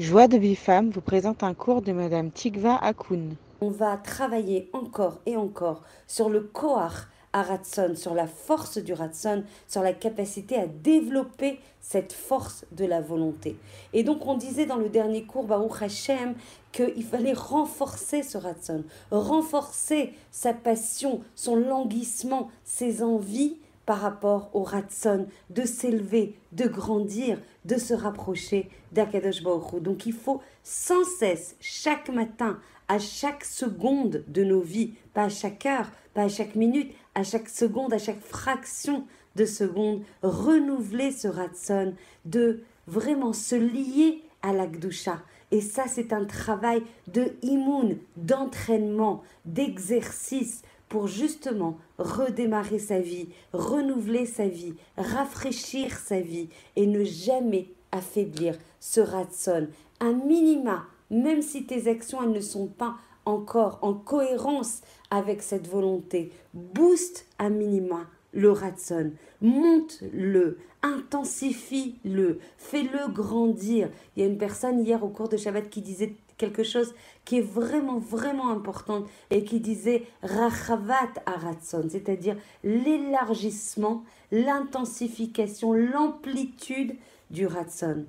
Joie de Bifam vous présente un cours de Madame Tikva Akoun. On va travailler encore et encore sur le Koach à Ratson, sur la force du Ratson, sur la capacité à développer cette force de la volonté. Et donc on disait dans le dernier cours, Baruch Hashem, qu'il fallait renforcer ce Ratson, renforcer sa passion, son languissement, ses envies par rapport au Ratson, de s'élever, de grandir, de se rapprocher d'Akadosh Baruch Donc il faut sans cesse, chaque matin, à chaque seconde de nos vies, pas à chaque heure, pas à chaque minute, à chaque seconde, à chaque fraction de seconde, renouveler ce ratson, de vraiment se lier à l'Akdusha. Et ça, c'est un travail de immun, d'entraînement, d'exercice pour justement redémarrer sa vie, renouveler sa vie, rafraîchir sa vie et ne jamais affaiblir ce ratson. Un minima, même si tes actions elles ne sont pas encore en cohérence avec cette volonté, booste un minima le ratson, monte-le, intensifie-le, fais-le grandir. Il y a une personne hier au cours de Shabbat qui disait quelque chose qui est vraiment, vraiment important et qui disait Rachavat Aratson, c'est-à-dire l'élargissement, l'intensification, l'amplitude du Ratson.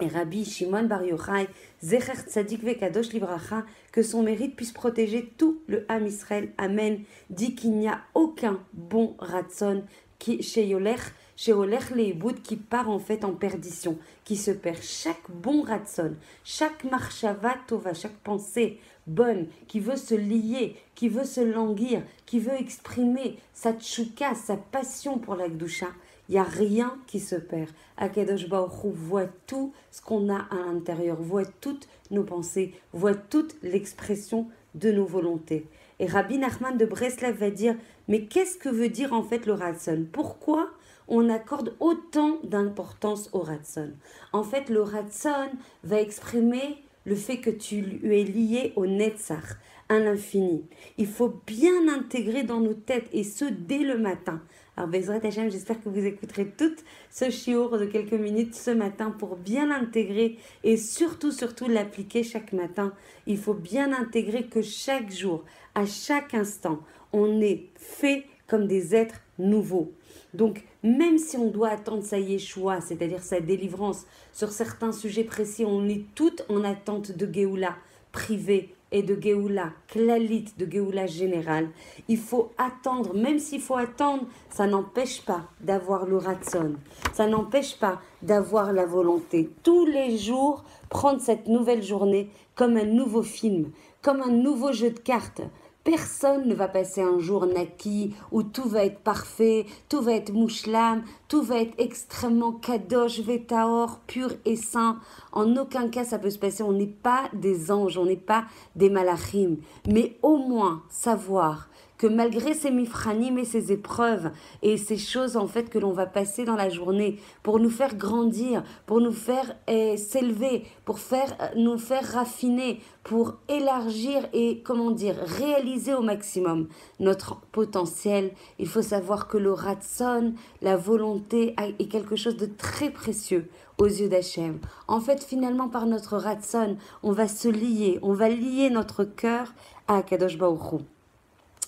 Et Rabbi Shimon Bar Yochai, Zecher Tzadik Vekadosh Libracha, que son mérite puisse protéger tout le Ham Israël. Amen. Dit qu'il n'y a aucun bon Ratson qui, chez Yolech, chez Olech Leiboud, qui part en fait en perdition, qui se perd. Chaque bon Ratson, chaque marchava tova, chaque pensée bonne, qui veut se lier, qui veut se languir, qui veut exprimer sa tchouka, sa passion pour la Gdusha, il n'y a rien qui se perd. Akadosh voit tout ce qu'on a à l'intérieur, voit toutes nos pensées, voit toute l'expression de nos volontés. Et Rabbi Nachman de Breslev va dire Mais qu'est-ce que veut dire en fait le Ratson Pourquoi on accorde autant d'importance au Ratson En fait, le Ratson va exprimer le fait que tu es lié au Netzach, à l'infini. Il faut bien intégrer dans nos têtes, et ce dès le matin. Alors, Bezrat Hashem, j'espère que vous écouterez tout ce chiour de quelques minutes ce matin pour bien l'intégrer et surtout, surtout l'appliquer chaque matin. Il faut bien intégrer que chaque jour, à chaque instant, on est fait comme des êtres nouveaux. Donc, même si on doit attendre sa Yeshua, c'est-à-dire sa délivrance, sur certains sujets précis, on est toutes en attente de Géoula privée et de Géoula, Klalit, de Géoula générale. Il faut attendre, même s'il faut attendre, ça n'empêche pas d'avoir le ratson, ça n'empêche pas d'avoir la volonté. Tous les jours, prendre cette nouvelle journée comme un nouveau film, comme un nouveau jeu de cartes. Personne ne va passer un jour naquis où tout va être parfait, tout va être mouchlam, tout va être extrêmement kadosh, vetaor, pur et saint. En aucun cas ça peut se passer. On n'est pas des anges, on n'est pas des malachim. Mais au moins savoir que malgré ces mifranim et ces épreuves et ces choses en fait que l'on va passer dans la journée pour nous faire grandir, pour nous faire eh, s'élever, pour faire euh, nous faire raffiner, pour élargir et comment dire réaliser au maximum notre potentiel, il faut savoir que le ratson, la volonté est quelque chose de très précieux aux yeux d'Hachem. En fait, finalement, par notre ratson, on va se lier, on va lier notre cœur à Kadosh Baruch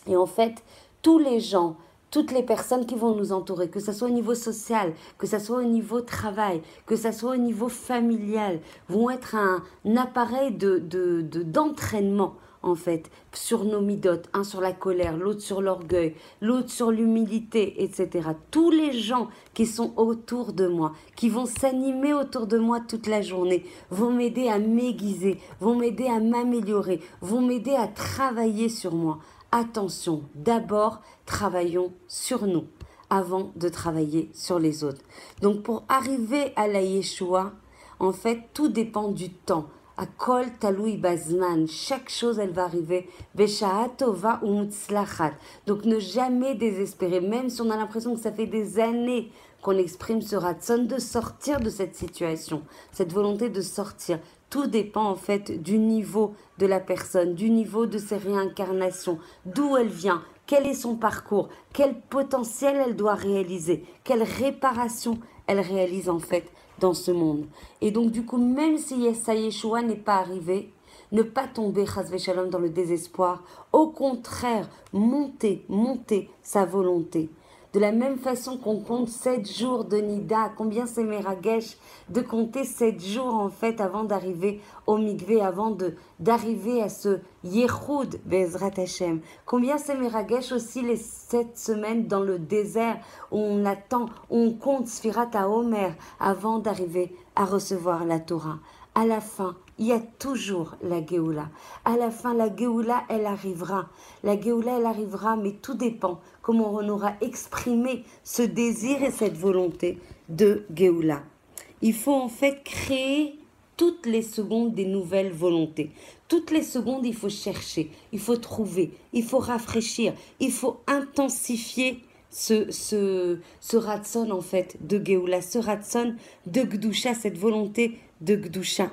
et en fait, tous les gens, toutes les personnes qui vont nous entourer, que ce soit au niveau social, que ce soit au niveau travail, que ce soit au niveau familial, vont être un, appareil de, d'entraînement. en fait, sur nos midotes, un sur la colère, l'autre sur l'orgueil, l'autre sur l'humilité, etc. Tous les gens qui sont autour de moi, qui vont s'animer autour de moi toute la journée, vont m'aider à m'aiguiser, vont m'aider à m'améliorer, vont m'aider à travailler sur moi attention, d'abord, travaillons sur nous avant de travailler sur les autres. Donc pour arriver à la Yeshua, en fait, tout dépend du temps. À kol taloui bazman, chaque chose elle va arriver. Beshaatova ou Donc ne jamais désespérer, même si on a l'impression que ça fait des années qu'on exprime ce ratson de sortir de cette situation, cette volonté de sortir. Tout dépend en fait du niveau de la personne, du niveau de ses réincarnations, d'où elle vient, quel est son parcours, quel potentiel elle doit réaliser, quelle réparation elle réalise en fait dans ce monde. Et donc, du coup, même si sa Yeshua n'est pas arrivé, ne pas tomber, Shalom, dans le désespoir. Au contraire, monter, monter sa volonté. De la même façon qu'on compte sept jours de Nida, combien c'est Meragesh de compter sept jours en fait avant d'arriver au Mikvé, avant d'arriver à ce Yehoud Bezrat Hashem? Combien c'est Meragesh aussi les sept semaines dans le désert où on attend, on compte Sfirat à Omer avant d'arriver à recevoir la Torah? À la fin, il y a toujours la Géoula. À la fin, la Géoula, elle arrivera. La Géoula, elle arrivera, mais tout dépend comment on aura exprimé ce désir et cette volonté de Géoula. Il faut en fait créer toutes les secondes des nouvelles volontés. Toutes les secondes, il faut chercher, il faut trouver, il faut rafraîchir, il faut intensifier ce, ce, ce ratson en fait de Géoula, ce ratson de Gdusha, cette volonté de Gdusha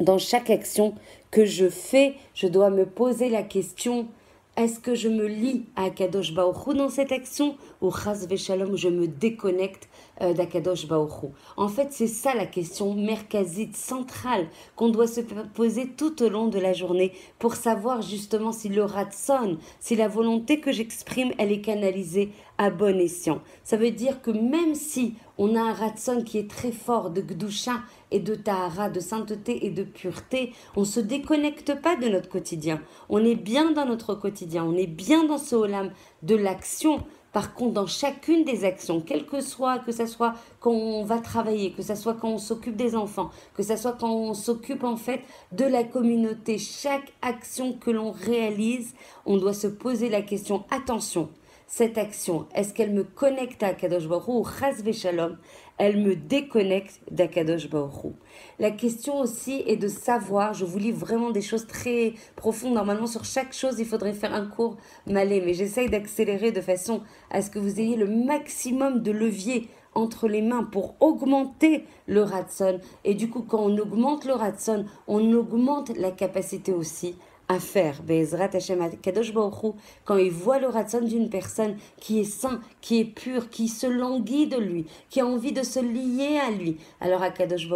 dans chaque action que je fais, je dois me poser la question est-ce que je me lie à Akadosh Baoru dans cette action ou Chaz Veshalom, je me déconnecte euh, d'Akadosh Baoru En fait, c'est ça la question merkazite, centrale, qu'on doit se poser tout au long de la journée pour savoir justement si le ratson, si la volonté que j'exprime, elle est canalisée à bon escient. Ça veut dire que même si on a un ratson qui est très fort de Gdusha et de Tahara, de sainteté et de pureté, on ne se déconnecte pas de notre quotidien. On est bien dans notre quotidien, on est bien dans ce holam de l'action. Par contre, dans chacune des actions, quel que soit, que ce soit quand on va travailler, que ce soit quand on s'occupe des enfants, que ce soit quand on s'occupe en fait de la communauté, chaque action que l'on réalise, on doit se poser la question, attention, cette action, est-ce qu'elle me connecte à Kadosh Baruch ou Shalom, elle me déconnecte d'Akadosh Baruch La question aussi est de savoir, je vous lis vraiment des choses très profondes, normalement sur chaque chose il faudrait faire un cours malais, mais j'essaye d'accélérer de façon à ce que vous ayez le maximum de levier entre les mains pour augmenter le ratson. Et du coup, quand on augmente le ratson, on augmente la capacité aussi à faire. Bezrat Hashem Kadosh quand il voit le ratson d'une personne qui est sain, qui est pur, qui se languit de lui, qui a envie de se lier à lui, alors à Kadosh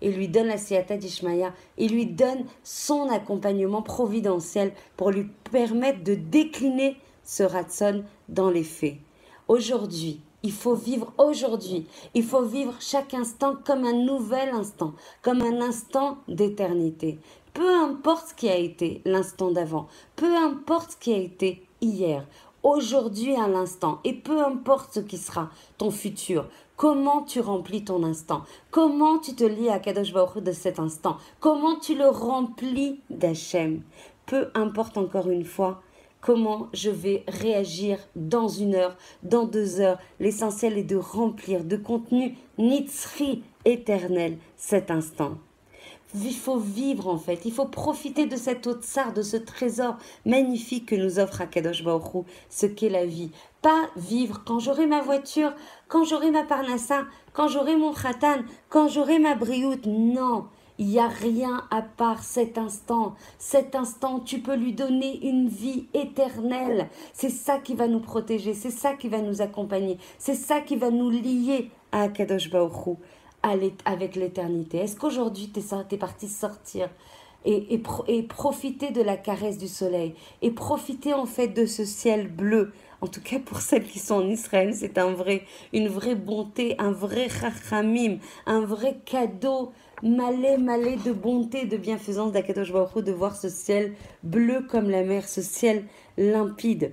il lui donne la siata d'Ishmaïa, il lui donne son accompagnement providentiel pour lui permettre de décliner ce ratson dans les faits. Aujourd'hui, il faut vivre aujourd'hui. Il faut vivre chaque instant comme un nouvel instant, comme un instant d'éternité peu importe ce qui a été l'instant d'avant, peu importe ce qui a été hier, aujourd'hui à l'instant, et peu importe ce qui sera ton futur, comment tu remplis ton instant, comment tu te lis à Kadosh Baruch de cet instant, comment tu le remplis d'Hachem? Peu importe encore une fois comment je vais réagir dans une heure, dans deux heures. L'essentiel est de remplir de contenu nitzri éternel cet instant. Il faut vivre en fait, il faut profiter de cette sar, de ce trésor magnifique que nous offre Akadosh Baruch ce qu'est la vie. Pas vivre quand j'aurai ma voiture, quand j'aurai ma parnassa, quand j'aurai mon khatan, quand j'aurai ma brioute. Non, il n'y a rien à part cet instant. Cet instant, tu peux lui donner une vie éternelle. C'est ça qui va nous protéger, c'est ça qui va nous accompagner, c'est ça qui va nous lier à Akadosh Baruch avec l'éternité Est-ce qu'aujourd'hui tu es, parti sortir et, profiter de la caresse du soleil et profiter en fait de ce ciel bleu en tout cas pour celles qui sont en Israël, c'est un vrai, une vraie bonté, un vrai chachamim, un vrai cadeau malé, malé de bonté, de bienfaisance d'Akadosh Baruch de voir ce ciel bleu comme la mer, ce ciel limpide.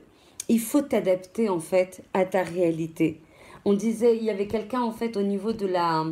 Il faut t'adapter en fait à ta réalité. On disait, il y avait quelqu'un en fait au niveau de la,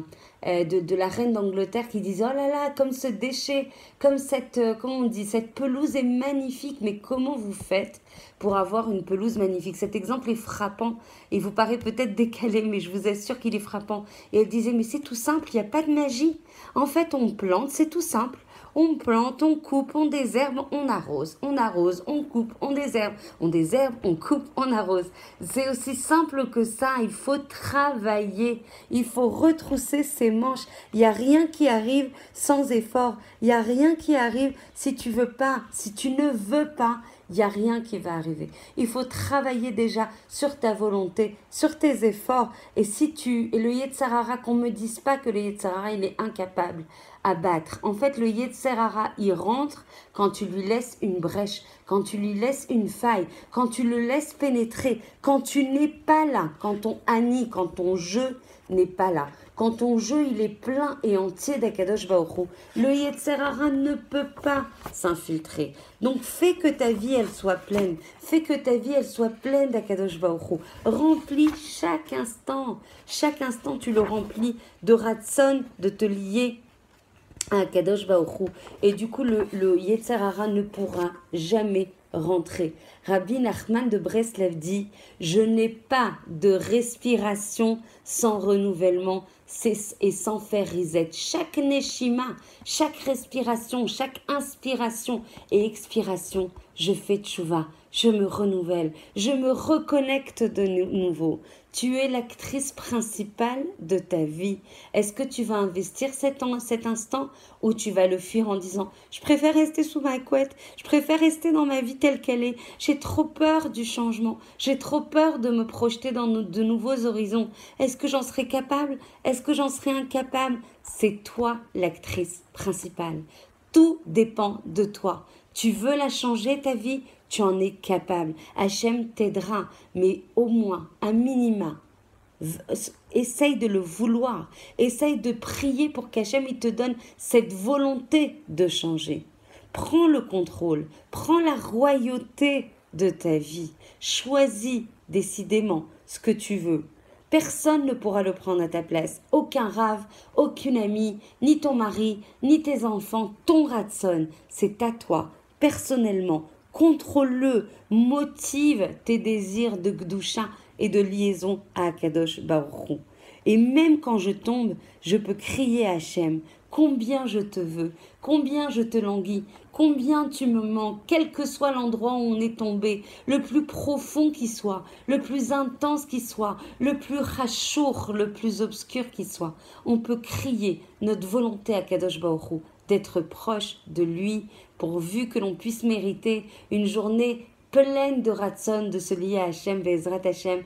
euh, de, la reine d'Angleterre qui disait oh là là comme ce déchet comme cette euh, comment on dit cette pelouse est magnifique mais comment vous faites pour avoir une pelouse magnifique? Cet exemple est frappant et vous paraît peut-être décalé mais je vous assure qu'il est frappant. Et elle disait mais c'est tout simple il n'y a pas de magie. En fait on plante c'est tout simple on plante, on coupe, on désherbe, on arrose, on arrose, on coupe, on désherbe, on désherbe, on coupe, on arrose. C'est aussi simple que ça, il faut travailler, il faut retrousser ses manches. Il n'y a rien qui arrive sans effort, il n'y a rien qui arrive si tu veux pas, si tu ne veux pas. il n'y a rien qui va arriver. Il faut travailler déjà sur ta volonté, sur tes efforts. Et si tu. Et le Yetzarara, qu'on ne me dise pas que le Yetzarara, il est incapable à battre. En fait, le Yetzarara, il rentre quand tu lui laisses une brèche, quand tu lui laisses une faille, quand tu le laisses pénétrer, quand tu n'es pas là, quand ton Ani, quand ton jeu n'est pas là. Quand ton jeu il est plein et entier d'Akadosh Baoru, le Yetzerara ne peut pas s'infiltrer. Donc fais que ta vie elle soit pleine, fais que ta vie elle soit pleine d'Akadosh Baoru. Remplis chaque instant, chaque instant tu le remplis de ratson, de te lier à Akadosh Baoru. Et du coup le, le ne pourra jamais rentrer. Rabbi Nachman de Breslev dit Je n'ai pas de respiration sans renouvellement et sans faire reset. Chaque neshima, chaque respiration, chaque inspiration et expiration, je fais tchouva, je me renouvelle, je me reconnecte de nouveau. Tu es l'actrice principale de ta vie. Est-ce que tu vas investir cet, instant ou tu vas le fuir en disant Je préfère rester sous ma couette, je préfère rester dans ma vie telle qu'elle est. J'ai trop peur du changement, j'ai trop peur de me projeter dans de nouveaux horizons. Est-ce que j'en serai capable? Est-ce que j'en serai incapable C'est toi l'actrice principale. Tout dépend de toi. Tu veux la changer, ta vie? Tu en es capable. Hachem t'aidera, mais au moins, un minima, essaye de le vouloir, essaye de prier pour qu'Hachem te donne cette volonté de changer. Prends le contrôle, prends la royauté de ta vie, choisis décidément ce que tu veux. Personne ne pourra le prendre à ta place. Aucun rave, aucune amie, ni ton mari, ni tes enfants, ton ratson. C'est à toi, personnellement, Contrôle-le, motive tes désirs de Gdusha et de liaison à Akadosh Baruch Et même quand je tombe, je peux crier à Hachem combien je te veux, combien je te languis, combien tu me manques, quel que soit l'endroit où on est tombé, le plus profond qui soit, le plus intense qui soit, le plus rachour, le plus obscur qui soit. On peut crier notre volonté à Kadosh Baruch d'être proche de lui pourvu que l'on puisse mériter une journée pleine de ratson, de se lier à Hachem, Vezrat Hachem,